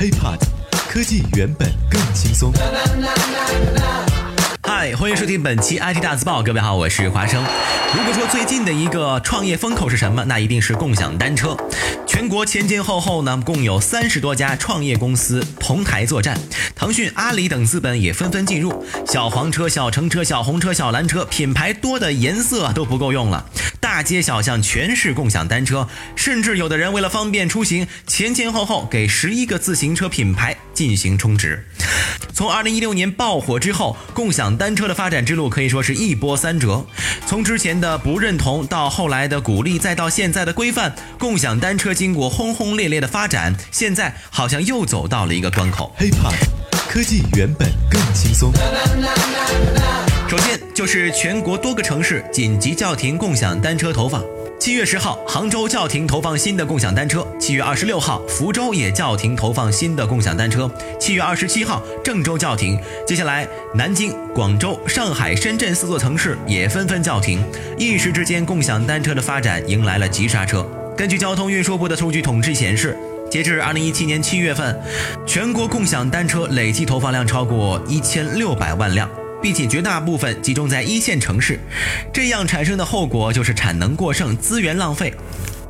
HiPod，科技原本更轻松。嗨，欢迎收听本期 IT 大字报。各位好，我是华生。如果说最近的一个创业风口是什么，那一定是共享单车。全国前前后后呢，共有三十多家创业公司同台作战，腾讯、阿里等资本也纷纷进入。小黄车、小橙车、小红车、小蓝车，品牌多的颜色都不够用了。大街小巷全是共享单车，甚至有的人为了方便出行，前前后后给十一个自行车品牌进行充值。从二零一六年爆火之后，共享单车的发展之路可以说是一波三折。从之前的不认同，到后来的鼓励，再到现在的规范，共享单车经过轰轰烈烈的发展，现在好像又走到了一个关口。HipHop，科技原本更轻松。首先就是全国多个城市紧急叫停共享单车投放。七月十号，杭州叫停投放新的共享单车；七月二十六号，福州也叫停投放新的共享单车；七月二十七号，郑州叫停。接下来，南京、广州、上海、深圳四座城市也纷纷叫停。一时之间，共享单车的发展迎来了急刹车。根据交通运输部的数据统计显示，截至二零一七年七月份，全国共享单车累计投放量超过一千六百万辆。并且绝大部分集中在一线城市，这样产生的后果就是产能过剩、资源浪费。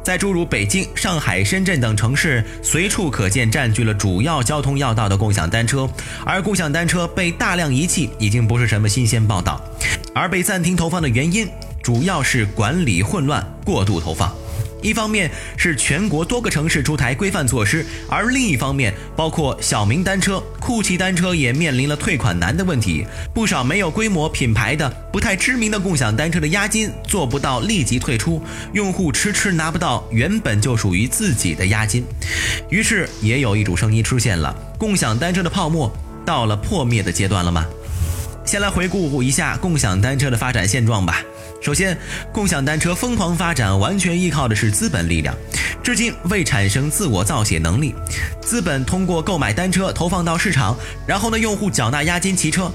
在诸如北京、上海、深圳等城市，随处可见占据了主要交通要道的共享单车，而共享单车被大量遗弃已经不是什么新鲜报道。而被暂停投放的原因，主要是管理混乱、过度投放。一方面是全国多个城市出台规范措施，而另一方面，包括小明单车、酷骑单车也面临了退款难的问题。不少没有规模品牌的、不太知名的共享单车的押金做不到立即退出，用户迟迟拿不到原本就属于自己的押金。于是，也有一种声音出现了：共享单车的泡沫到了破灭的阶段了吗？先来回顾一下共享单车的发展现状吧。首先，共享单车疯狂发展完全依靠的是资本力量，至今未产生自我造血能力。资本通过购买单车投放到市场，然后呢，用户缴纳押金骑车。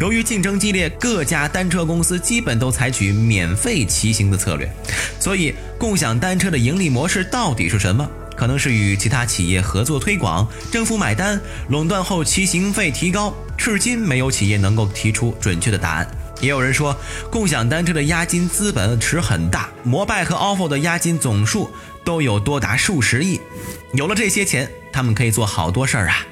由于竞争激烈，各家单车公司基本都采取免费骑行的策略。所以，共享单车的盈利模式到底是什么？可能是与其他企业合作推广，政府买单，垄断后骑行费提高。至今没有企业能够提出准确的答案。也有人说，共享单车的押金资本池很大，摩拜和 ofo 的押金总数都有多达数十亿。有了这些钱，他们可以做好多事儿啊。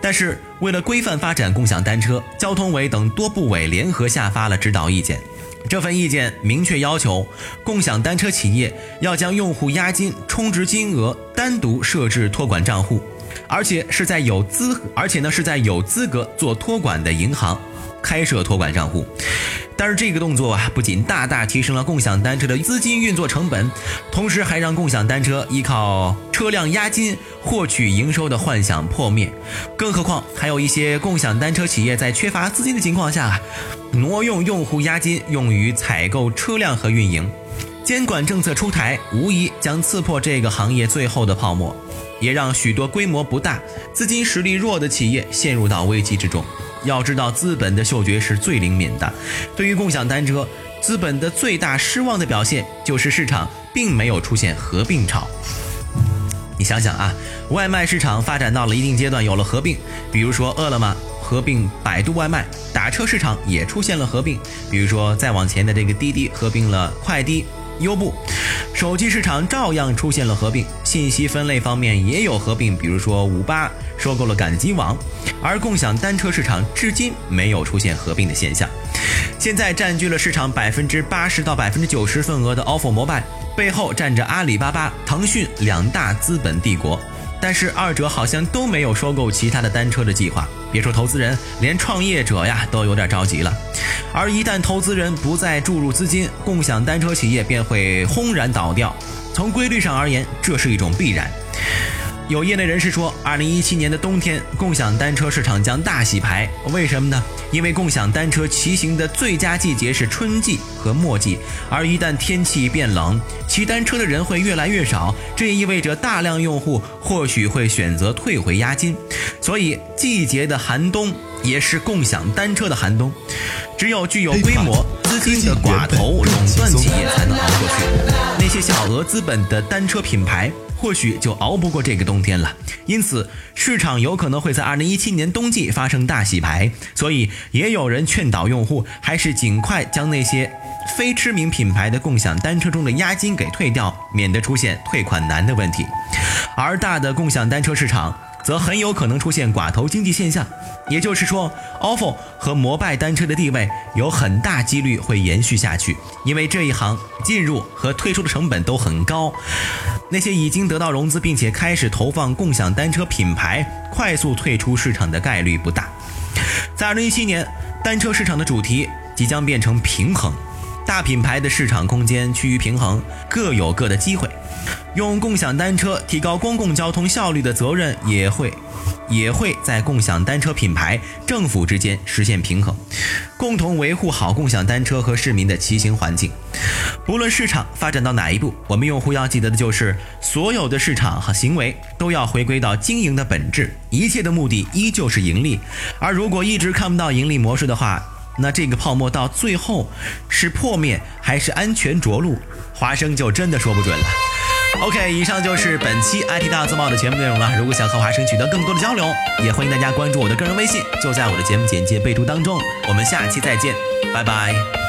但是为了规范发展共享单车，交通委等多部委联合下发了指导意见。这份意见明确要求，共享单车企业要将用户押金充值金额单独设置托管账户，而且是在有资，而且呢是在有资格做托管的银行。开设托管账户，但是这个动作啊，不仅大大提升了共享单车的资金运作成本，同时还让共享单车依靠车辆押金获取营收的幻想破灭。更何况，还有一些共享单车企业在缺乏资金的情况下，挪用用户押金用于采购车辆和运营。监管政策出台，无疑将刺破这个行业最后的泡沫，也让许多规模不大、资金实力弱的企业陷入到危机之中。要知道，资本的嗅觉是最灵敏的。对于共享单车，资本的最大失望的表现就是市场并没有出现合并潮。你想想啊，外卖市场发展到了一定阶段，有了合并，比如说饿了么合并百度外卖；打车市场也出现了合并，比如说再往前的这个滴滴合并了快滴、优步；手机市场照样出现了合并，信息分类方面也有合并，比如说五八收购了赶集网。而共享单车市场至今没有出现合并的现象。现在占据了市场百分之八十到百分之九十份额的 ofo 摩拜背后站着阿里巴巴、腾讯两大资本帝国，但是二者好像都没有收购其他的单车的计划。别说投资人，连创业者呀都有点着急了。而一旦投资人不再注入资金，共享单车企业便会轰然倒掉。从规律上而言，这是一种必然。有业内人士说，二零一七年的冬天，共享单车市场将大洗牌。为什么呢？因为共享单车骑行的最佳季节是春季和末季，而一旦天气变冷，骑单车的人会越来越少，这也意味着大量用户或许会选择退回押金。所以，季节的寒冬也是共享单车的寒冬。只有具有规模、资金的寡头垄断企业才能熬过去。小额资本的单车品牌。或许就熬不过这个冬天了。因此，市场有可能会在二零一七年冬季发生大洗牌。所以，也有人劝导用户还是尽快将那些非知名品牌的共享单车中的押金给退掉，免得出现退款难的问题。而大的共享单车市场。则很有可能出现寡头经济现象，也就是说，ofo 和摩拜单车的地位有很大几率会延续下去，因为这一行进入和退出的成本都很高。那些已经得到融资并且开始投放共享单车品牌，快速退出市场的概率不大。在2017年，单车市场的主题即将变成平衡，大品牌的市场空间趋于平衡，各有各的机会。用共享单车提高公共交通效率的责任也会，也会在共享单车品牌、政府之间实现平衡，共同维护好共享单车和市民的骑行环境。不论市场发展到哪一步，我们用户要记得的就是，所有的市场和行为都要回归到经营的本质，一切的目的依旧是盈利。而如果一直看不到盈利模式的话，那这个泡沫到最后是破灭还是安全着陆，华生就真的说不准了。OK，以上就是本期 IT 大字报的全部内容了。如果想和华生取得更多的交流，也欢迎大家关注我的个人微信，就在我的节目简介备注当中。我们下期再见，拜拜。